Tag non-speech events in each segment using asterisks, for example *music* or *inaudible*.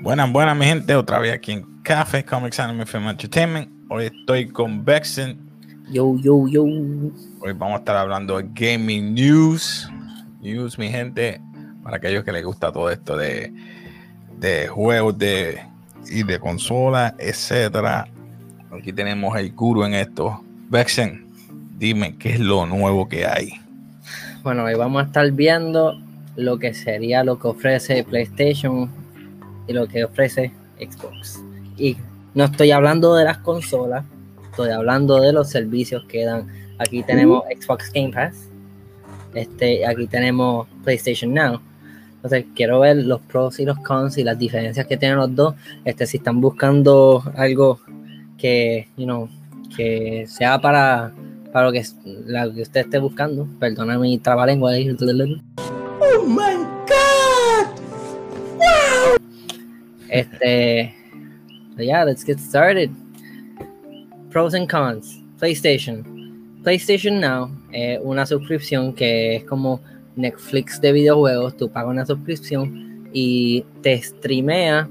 Buenas, buenas, mi gente. Otra vez aquí en Café Comics Anime Film Entertainment. Hoy estoy con Bexen. Yo, yo, yo. Hoy vamos a estar hablando de Gaming News. News, mi gente, para aquellos que les gusta todo esto de, de juegos de, y de consolas, etcétera. Aquí tenemos el guru en esto. Bexen, dime qué es lo nuevo que hay. Bueno, hoy vamos a estar viendo lo que sería lo que ofrece PlayStation y lo que ofrece Xbox. Y no estoy hablando de las consolas, estoy hablando de los servicios que dan. Aquí tenemos Xbox Game Pass, este, aquí tenemos PlayStation Now. Entonces quiero ver los pros y los cons y las diferencias que tienen los dos. Este, si están buscando algo que, you know, que sea para, para lo que, la que usted esté buscando. Perdona mi trabalengua. Oh my god! Wow! Este, so yeah, let's get started. Pros and cons. PlayStation. PlayStation Now es una suscripción que es como Netflix de videojuegos. Tú pagas una suscripción y te streamea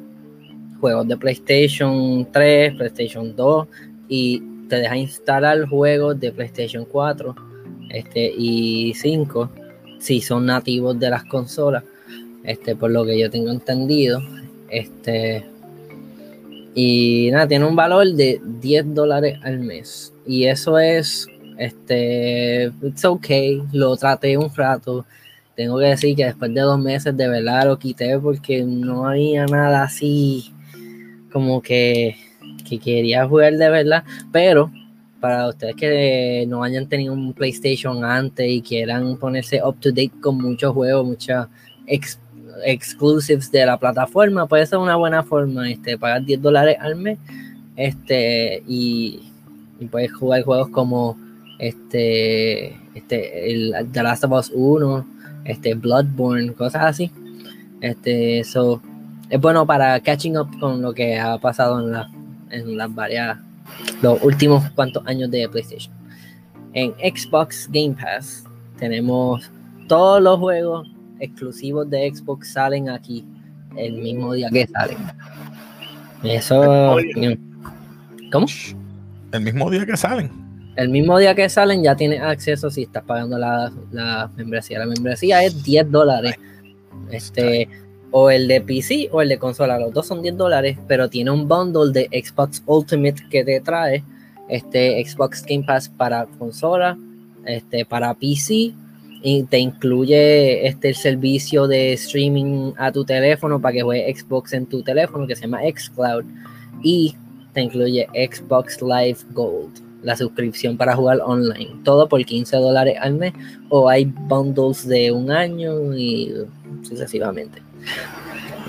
juegos de PlayStation 3, PlayStation 2 y te deja instalar juegos de PlayStation 4 este, y 5 si son nativos de las consolas. Este, por lo que yo tengo entendido. Este. Y nada, tiene un valor de 10 dólares al mes. Y eso es. Este. It's okay. Lo traté un rato. Tengo que decir que después de dos meses de verdad lo quité porque no había nada así. Como que. Que quería jugar de verdad. Pero. Para ustedes que no hayan tenido un PlayStation antes y quieran ponerse up to date con muchos juegos, muchas exclusives de la plataforma, puede ser una buena forma, este, pagar 10 dólares al mes, este, y, puedes jugar juegos como este, este, el The Last of Us 1, este, Bloodborne, cosas así. Este, eso es bueno para catching up con lo que ha pasado en, la, en las varias, los últimos cuantos años de PlayStation. En Xbox Game Pass tenemos todos los juegos exclusivos de Xbox salen aquí el mismo día que salen. Eso. ¿Cómo? El mismo día que salen. El mismo día que salen ya tienes acceso si estás pagando la, la membresía. La membresía es 10 dólares. Este, o el de PC o el de consola. Los dos son 10 dólares, pero tiene un bundle de Xbox Ultimate que te trae este Xbox Game Pass para consola, este, para PC y te incluye este el servicio de streaming a tu teléfono para que juegues Xbox en tu teléfono que se llama xCloud y te incluye Xbox Live Gold la suscripción para jugar online. Todo por 15 dólares al mes o hay bundles de un año y sucesivamente.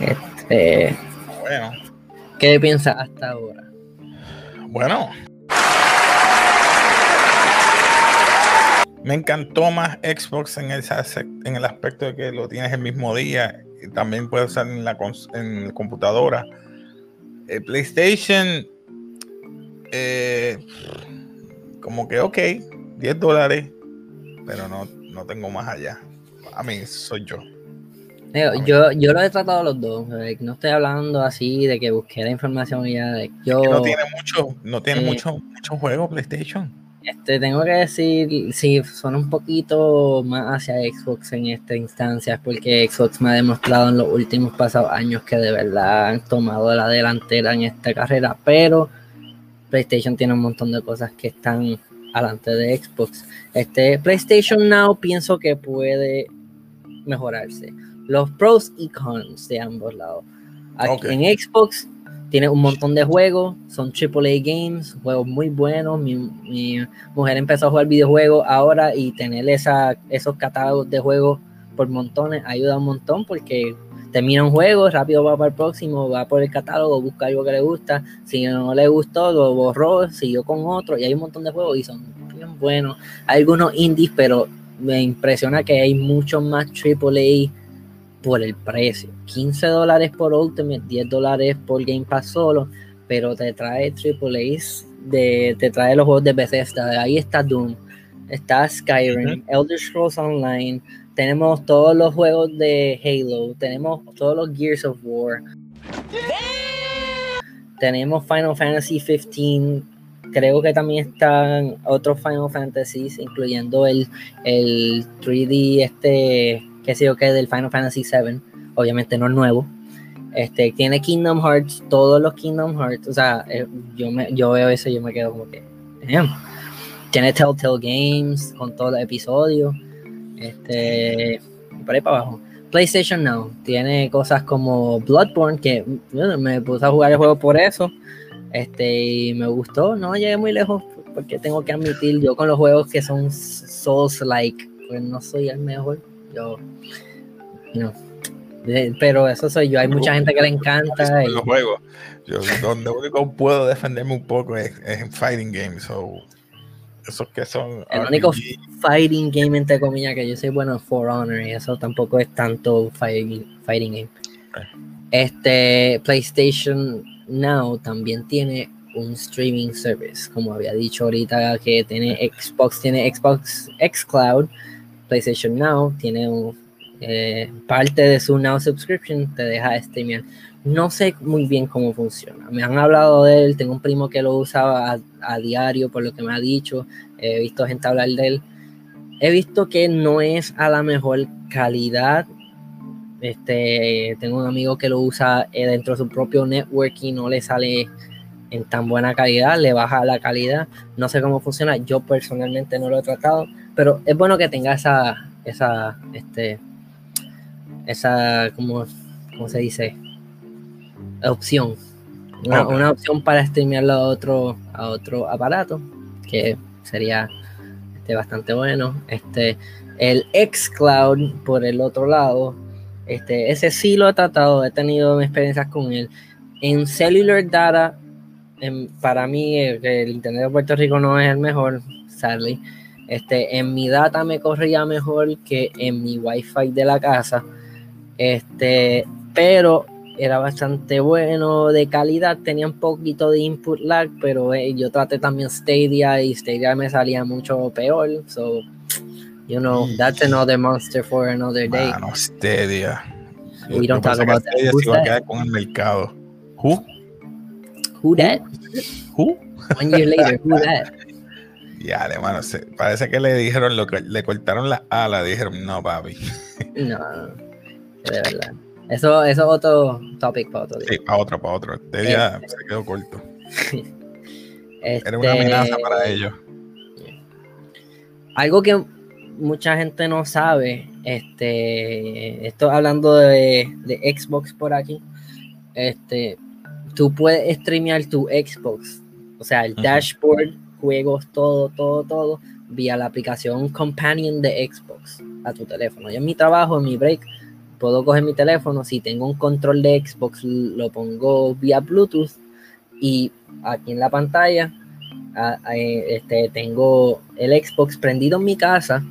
Este, bueno. ¿qué piensas hasta ahora? bueno Me encantó más Xbox en el, en el aspecto de que lo tienes el mismo día y también puedes usar en la, en computadora. El PlayStation, eh, como que ok, 10 dólares, pero no, no tengo más allá. A mí, soy yo. Yo, yo lo he tratado los dos. No estoy hablando así de que busqué la información y ya. Yo, no tiene mucho, no tiene eh, mucho, mucho juego PlayStation. Este, tengo que decir, si son un poquito más hacia Xbox en esta instancia, porque Xbox me ha demostrado en los últimos pasados años que de verdad han tomado la delantera en esta carrera, pero PlayStation tiene un montón de cosas que están alante de Xbox. Este PlayStation Now pienso que puede mejorarse. Los pros y cons de ambos lados. En Xbox tiene un montón de juegos, son AAA games, juegos muy buenos. Mi, mujer empezó a jugar videojuegos ahora y tener esa, esos catálogos de juegos por montones ayuda un montón porque termina un juego, rápido va para el próximo, va por el catálogo, busca algo que le gusta, si no le gustó, lo borró, siguió con otro, y hay un montón de juegos y son bien buenos. Hay algunos indies, pero me impresiona que hay muchos más AAA por el precio. 15 dólares por Ultimate, 10 dólares por Game Pass solo, pero te trae AAA, de, te trae los juegos de Bethesda, ahí está Doom, está Skyrim, Elder Scrolls Online, tenemos todos los juegos de Halo, tenemos todos los Gears of War, tenemos Final Fantasy 15, creo que también están otros Final Fantasies, incluyendo el, el 3D, este, qué sé yo qué, del Final Fantasy 7, obviamente no es nuevo. Este, tiene Kingdom Hearts, todos los Kingdom Hearts, o sea, eh, yo, me, yo veo eso y yo me quedo como que, Tiene Telltale Games con todos los episodios. Este, para abajo. PlayStation Now tiene cosas como Bloodborne, que me puse a jugar el juego por eso. Este, y me gustó, no llegué muy lejos, porque tengo que admitir, yo con los juegos que son Souls-like, pues no soy el mejor. Yo, no. Pero eso soy yo, hay mucha gente que le encanta. Los juegos. Yo, donde único puedo defenderme un poco es, en fighting games. So, esos que son. El único fighting game, entre comillas, que yo soy bueno For Honor, y eso tampoco es tanto fighting, fighting game. Este PlayStation Now también tiene un streaming service, como había dicho ahorita, que tiene Xbox, tiene Xbox Xcloud, PlayStation Now tiene eh, parte de su Now subscription, te deja streamear. No sé muy bien cómo funciona. Me han hablado de él, tengo un primo que lo usaba a, diario por lo que me ha dicho, he visto gente hablar de él. He visto que no es a la mejor calidad. Este, tengo un amigo que lo usa eh, dentro de su propio network y no le sale en tan buena calidad, le baja la calidad. No sé cómo funciona, yo personalmente no lo he tratado, pero es bueno que tenga esa, esa, este, esa, ¿cómo, cómo se dice? opción. Una, opción para streamearlo a otro, a otro aparato, que sería este, bastante bueno. Este, el xCloud, por el otro lado, este, ese sí lo he tratado, he tenido experiencias con él. En cellular data, para mí el, internet de Puerto Rico no es el mejor, sadly. Este, en mi data me corría mejor que en mi wifi de la casa. Este, pero era bastante bueno, de calidad, tenía un poquito de input lag, pero eh, yo traté también Stadia y Stadia me salía mucho peor, so, you know, that's another monster for another day. Mano, Stadia. We don't talk about that. Stadia se va a quedar con el mercado. Who? Who that? Who? One year later, who that? Ya, de mano, parece que le dijeron lo que le cortaron la ala, dijeron, no, papi. No, de verdad. Eso, eso es otro topic para otro día. Sí, para otro, para otro. Este día se quedó corto. *laughs* Era una amenaza este, para ellos. Algo que mucha gente no sabe, este, esto hablando de, de, Xbox por aquí, este, tú puedes streamear tu Xbox, o sea, el dashboard, juegos, todo, todo, todo, vía la aplicación Companion de Xbox a tu teléfono. Yo en mi trabajo, en mi break, puedo coger mi teléfono, si tengo un control de Xbox, lo pongo vía Bluetooth y aquí en la pantalla este, tengo el Xbox prendido en mi casa,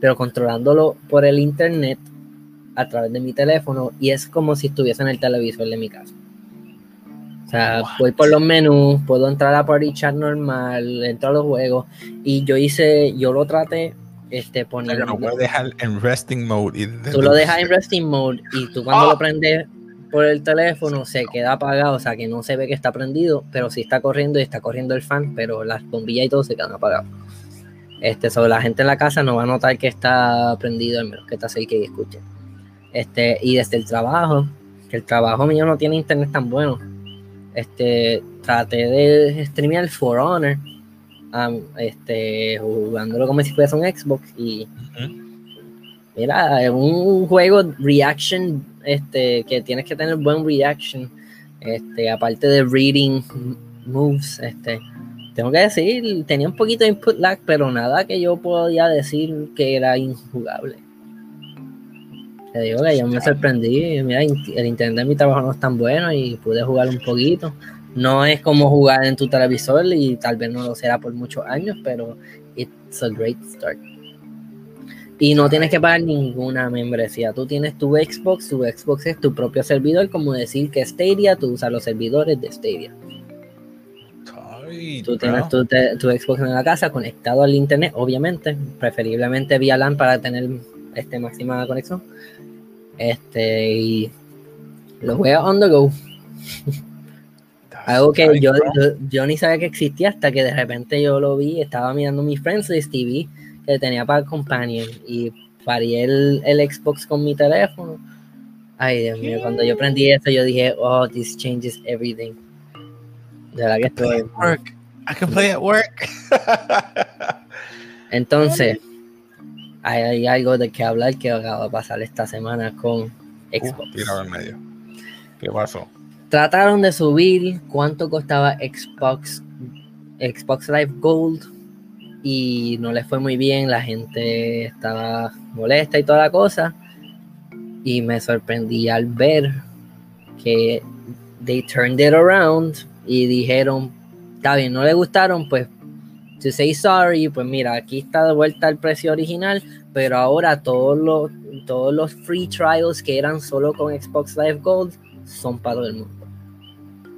pero controlándolo por el internet a través de mi teléfono y es como si estuviese en el televisor de mi casa. O sea, voy por los menús, puedo entrar a Party Chat normal, entro a los juegos y yo hice, yo lo traté este, poniendo. lo puedes dejar en resting mode. Y tú lo dejas en resting mode y tú cuando lo ¡Ah! prendes por el teléfono se queda apagado, o sea que no se ve que está prendido, pero sí está corriendo y está corriendo el fan, pero las bombillas y todo se quedan apagados. Este, sobre la gente en la casa no va a notar que está prendido, al menos que está cerca y escuche. Este, y desde el trabajo, que el trabajo mío no tiene internet tan bueno. Este, traté de streamear For Honor este, jugándolo como si fuese un Xbox y mira, un juego reaction este, que tienes que tener buen reaction, este, aparte de reading moves, este, tengo que decir, tenía un poquito de input lag, pero nada que yo podía decir que era injugable. Te digo que yo me sorprendí. Mira, el internet de mi trabajo no es tan bueno y pude jugar un poquito. No es como jugar en tu televisor y tal vez no lo será por muchos años, pero it's a great start. Y no tienes que pagar ninguna membresía. Tú tienes tu Xbox, tu Xbox es tu propio servidor, como decir que Stadia, tú usas los servidores de Stadia. tú tienes tu, tu, Xbox en la casa conectado al internet, obviamente, preferiblemente vía LAN para tener este máxima conexión. Este, y lo juegas on the go. Algo que yo, yo, ni sabía que existía hasta que de repente yo lo vi, estaba mirando mi Friends List y que tenía para Companion y paré el, el, Xbox con mi teléfono. Ay, Dios mío, cuando yo prendí eso, yo dije, oh, this changes everything. De verdad que estoy. Work. I can play at work. *laughs* Entonces, hay, algo de que hablar que acaba de pasar esta semana con Xbox. en medio. ¿Qué pasó? Trataron de subir cuánto costaba Xbox, Xbox Live Gold y no les fue muy bien. La gente estaba molesta y toda la cosa. Y me sorprendí al ver que they turned it around y dijeron, está bien, no le gustaron, pues to say sorry, pues mira, aquí está de vuelta el precio original, pero ahora todos los, todos los free trials que eran solo con Xbox Live Gold son para todo el mundo.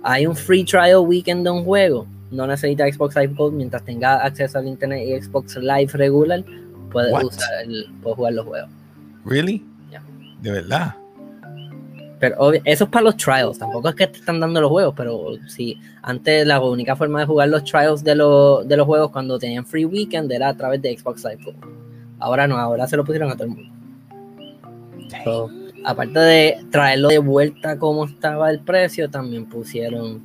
Hay un free trial weekend de un juego, no necesita Xbox Live Gold mientras tenga acceso al internet y Xbox Live regular, puedes, usar el, puedes jugar los juegos. ¿Really? De verdad. Pero eso es para los trials, tampoco es que te están dando los juegos, pero sí, antes la única forma de jugar los trials de, de los juegos cuando tenían free weekend era a través de Xbox Live. Ahora no, ahora se lo pusieron a todo el mundo. aparte de traerlo de vuelta como estaba el precio, también pusieron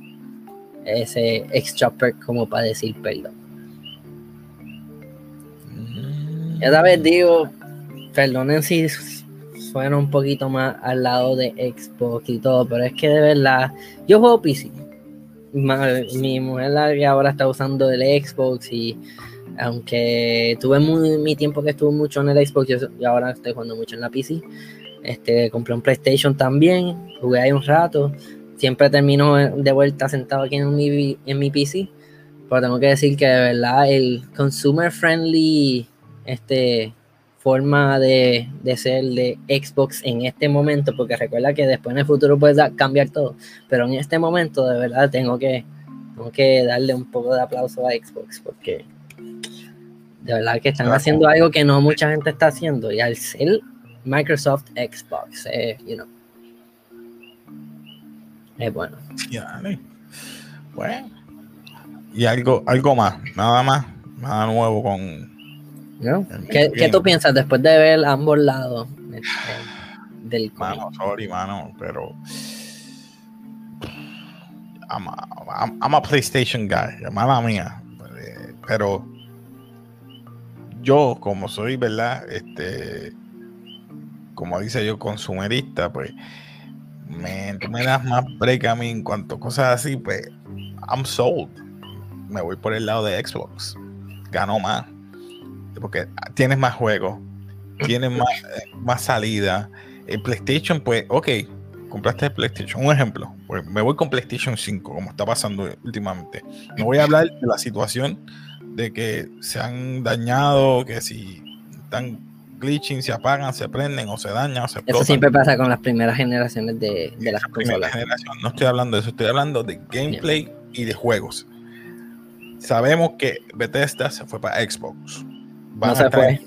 ese extra perk como para decir perdón. Mm. Esta vez digo, perdonen si suena un poquito más al lado de Xbox y todo, pero es que de verdad, yo juego PC. Mi mujer la que ahora está usando el Xbox y aunque tuve mi tiempo que estuve mucho en el Xbox y ahora estoy jugando mucho en la PC. Este, compré un PlayStation también, jugué ahí un rato. Siempre termino de vuelta sentado aquí en mi, en mi PC. Pero tengo que decir que de verdad el consumer friendly este, forma de, de, ser de Xbox en este momento, porque recuerda que después en el futuro puede cambiar todo, pero en este momento de verdad tengo que, tengo que darle un poco de aplauso a Xbox, porque de verdad que están haciendo algo que no mucha gente está haciendo, y al ser Microsoft Xbox, eh, you know, es bueno. Bueno. Y algo, algo más, nada más, nada nuevo con ¿Qué, tú piensas después de ver ambos lados este, del Mano, sorry, mano, pero. I'm a, I'm, a PlayStation guy, mala mía. Pero yo, como soy, ¿verdad? Este, como dice yo, consumerista, pues me, tú me das más break a mí en cuanto a cosas así, pues I'm sold. Me voy por el lado de Xbox. Gano más porque tienes más juegos, tienes *laughs* más, más salida. El PlayStation, pues, ok, compraste el PlayStation. Un ejemplo, pues me voy con PlayStation 5, como está pasando últimamente. No voy a hablar de la situación de que se han dañado, que si están glitching, se apagan, se prenden o se dañan o se explotan. Eso siempre pasa con las primeras generaciones de, de las consolas. Generación. No estoy hablando de eso, estoy hablando de gameplay y de juegos. Sabemos que Bethesda se fue para Xbox no se fue.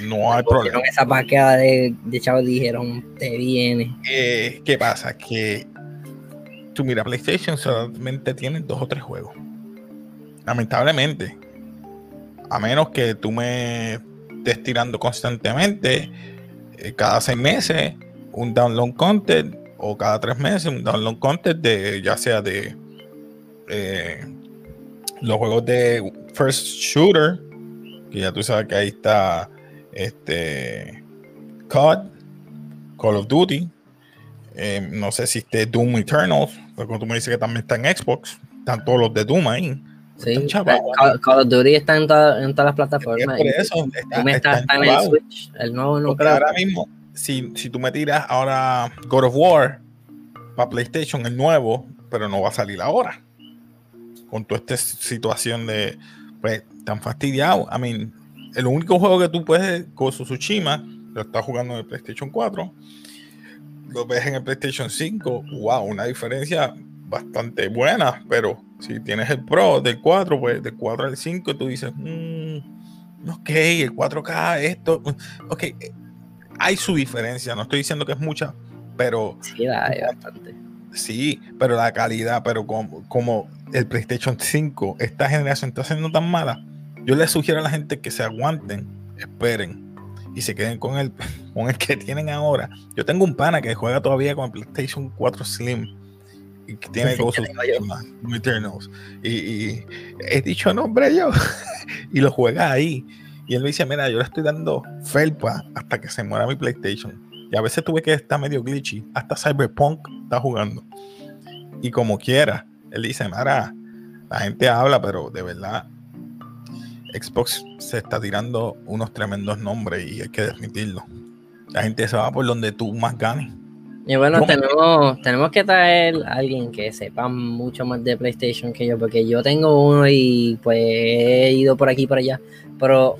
No hay problema. Esa paqueada de, de chavos dijeron, te viene. Eh, ¿Qué pasa? Que tú mira, PlayStation solamente tiene dos o tres juegos. Lamentablemente. A menos que tú me estés tirando constantemente, eh, cada seis meses, un download content, o cada tres meses, un download content de ya sea de eh, los juegos de first shooter que ya tú sabes que ahí está este COD, Call of Duty. Eh, no sé si esté Doom Eternals, porque tú me dices que también está en Xbox. Están todos los de Doom ahí. Sí, eh, Call, of Duty está en, todas las plataformas. Por eso está, está, en el Switch. El nuevo no Ahora mismo, si, si tú me tiras ahora God of War para PlayStation, el nuevo, pero no va a salir ahora. Con toda esta situación de, pues, tan fastidiado. I mean, el único juego que tú puedes, con Tsushima, lo estás jugando en el PlayStation 4, lo ves en el PlayStation 5, wow, una diferencia bastante buena, pero si tienes el Pro del 4, pues del 4 al 5, tú dices, mm, ok, el 4K, esto, ok, hay su diferencia, no estoy diciendo que es mucha, pero... Sí, hay bastante. Sí, pero la calidad, pero como, como el PlayStation 5, esta generación está siendo tan mala, yo le sugiero a la gente que se aguanten, esperen y se queden con el, *laughs* con el que tienen ahora. Yo tengo un pana que juega todavía con el PlayStation 4 Slim y que tiene sí, cosas Eternals. Y, y he dicho nombre yo *laughs* y lo juega ahí. Y él me dice, mira, yo le estoy dando felpa hasta que se muera mi PlayStation. Y a veces tuve que estar medio glitchy. Hasta Cyberpunk está jugando. Y como quiera, él dice, mira, la gente habla, pero de verdad, Xbox se está tirando unos tremendos nombres y hay que admitirlo. La gente se va por donde tú más ganes. Y bueno, tenemos, tenemos que traer a alguien que sepa mucho más de PlayStation que yo, porque yo tengo uno y pues he ido por aquí y por allá, pero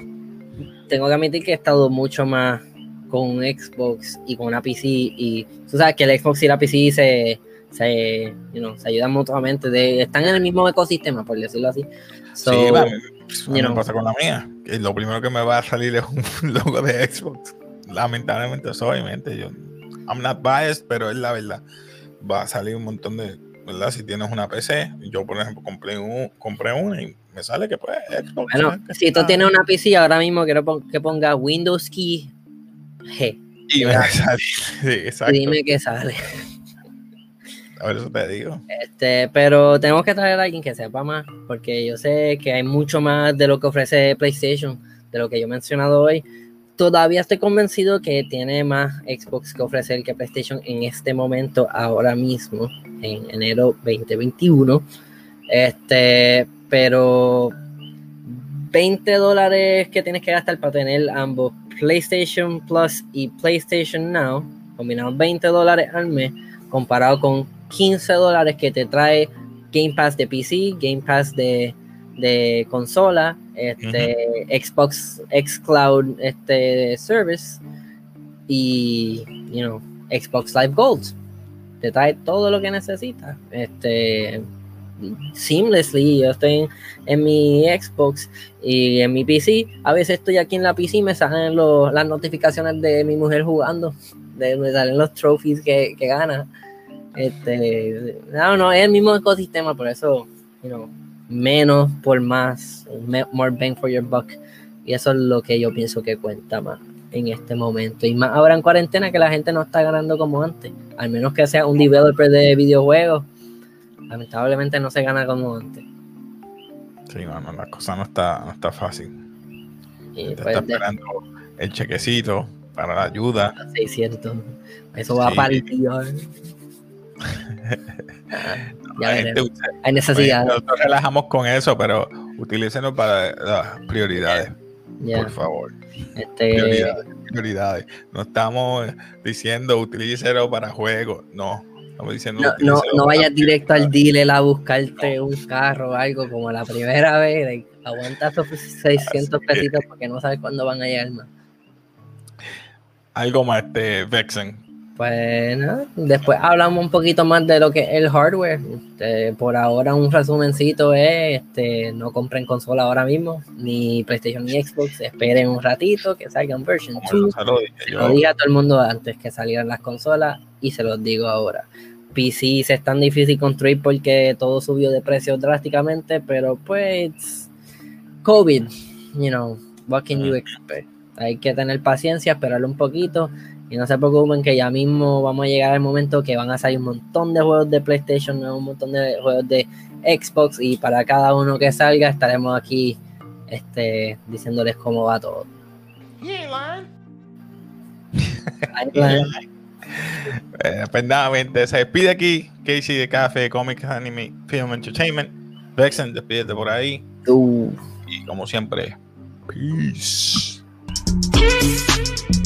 tengo que admitir que he estado mucho más con un Xbox y con una PC y tú sabes que el Xbox y la PC se, se, se ayudan mutuamente, de, están en el mismo ecosistema, por decirlo así. sí, me pasa con la mía. Que lo primero que me va a salir es un *laughs* logo de Xbox. Lamentablemente, obviamente, yo I'm not biased, pero es la verdad. Va a salir un montón de, ¿verdad? Si tienes una PC, yo por ejemplo compré, un, compré una y me sale que pues Xbox. Bueno, si tú tienes una PC, ahora mismo quiero que ponga Windows Key G. Y me sale. *laughs* Sí, exacto. Y dime qué sale. A eso te digo. Este, pero tenemos que traer a alguien que sepa más, porque yo sé que hay mucho más de lo que ofrece PlayStation, de lo que yo he mencionado hoy, todavía estoy convencido que tiene más Xbox que ofrecer que PlayStation en este momento, ahora mismo, en enero 2021. Este, pero 20 dólares que tienes que gastar para tener ambos PlayStation Plus y PlayStation Now, combinados 20 dólares al mes, comparado con 15 dólares que te trae Game Pass de PC, Game Pass de de consola, este, Xbox Xcloud este, Service y, you know, Xbox Live Gold. Te trae todo lo que necesitas. Este, seamlessly. Yo estoy en, mi Xbox y en mi PC. A veces estoy aquí en la PC y me salen las notificaciones de mi mujer jugando. De, me salen los trophies que, que gana. Este, no, no, es el mismo ecosistema, por eso, you know, menos por más, more bang for your buck. Y eso es lo que yo pienso que cuenta más en este momento. Y más ahora en cuarentena que la gente no está ganando como antes. Al menos que sea un developer de videojuegos. Lamentablemente no se gana como antes. Sí, bueno, la cosa no está, no está fácil. Y pues está esperando el chequecito para la ayuda. 600. Eso va para el tío. *laughs* Hay necesidad. Nosotros relajamos con eso, pero utilícenlo para las prioridades. Por favor. Este... Prioridades, No estamos diciendo utilícelo para juegos. No. Estamos diciendo. No, no, vayas directo al dealer a buscarte un carro o algo como la primera vez. Aguanta esos 600 pesitos porque no sabes cuándo van a llegar más. Algo más, este, Vexen bueno, después hablamos un poquito más de lo que es el hardware. Este, por ahora un resumencito es, este, no compren consola ahora mismo, ni PlayStation ni Xbox, esperen un ratito que salga un version 2. Lo, dije a todo el mundo antes que salieran las consolas y se los digo ahora. PC es tan difícil construir porque todo subió de precio drásticamente, pero pues COVID, you know, what can you expect? Hay que tener paciencia, esperarlo un poquito y no se preocupen que ya mismo vamos a llegar al momento que van a salir un montón de juegos de PlayStation, un montón de juegos de Xbox y para cada uno que salga estaremos aquí este, diciéndoles cómo va todo. *laughs* Eh, pues nada, se despide aquí Casey de Café Comics Anime Film Entertainment. Vexen, despídete por ahí. Y como siempre, peace. Peace.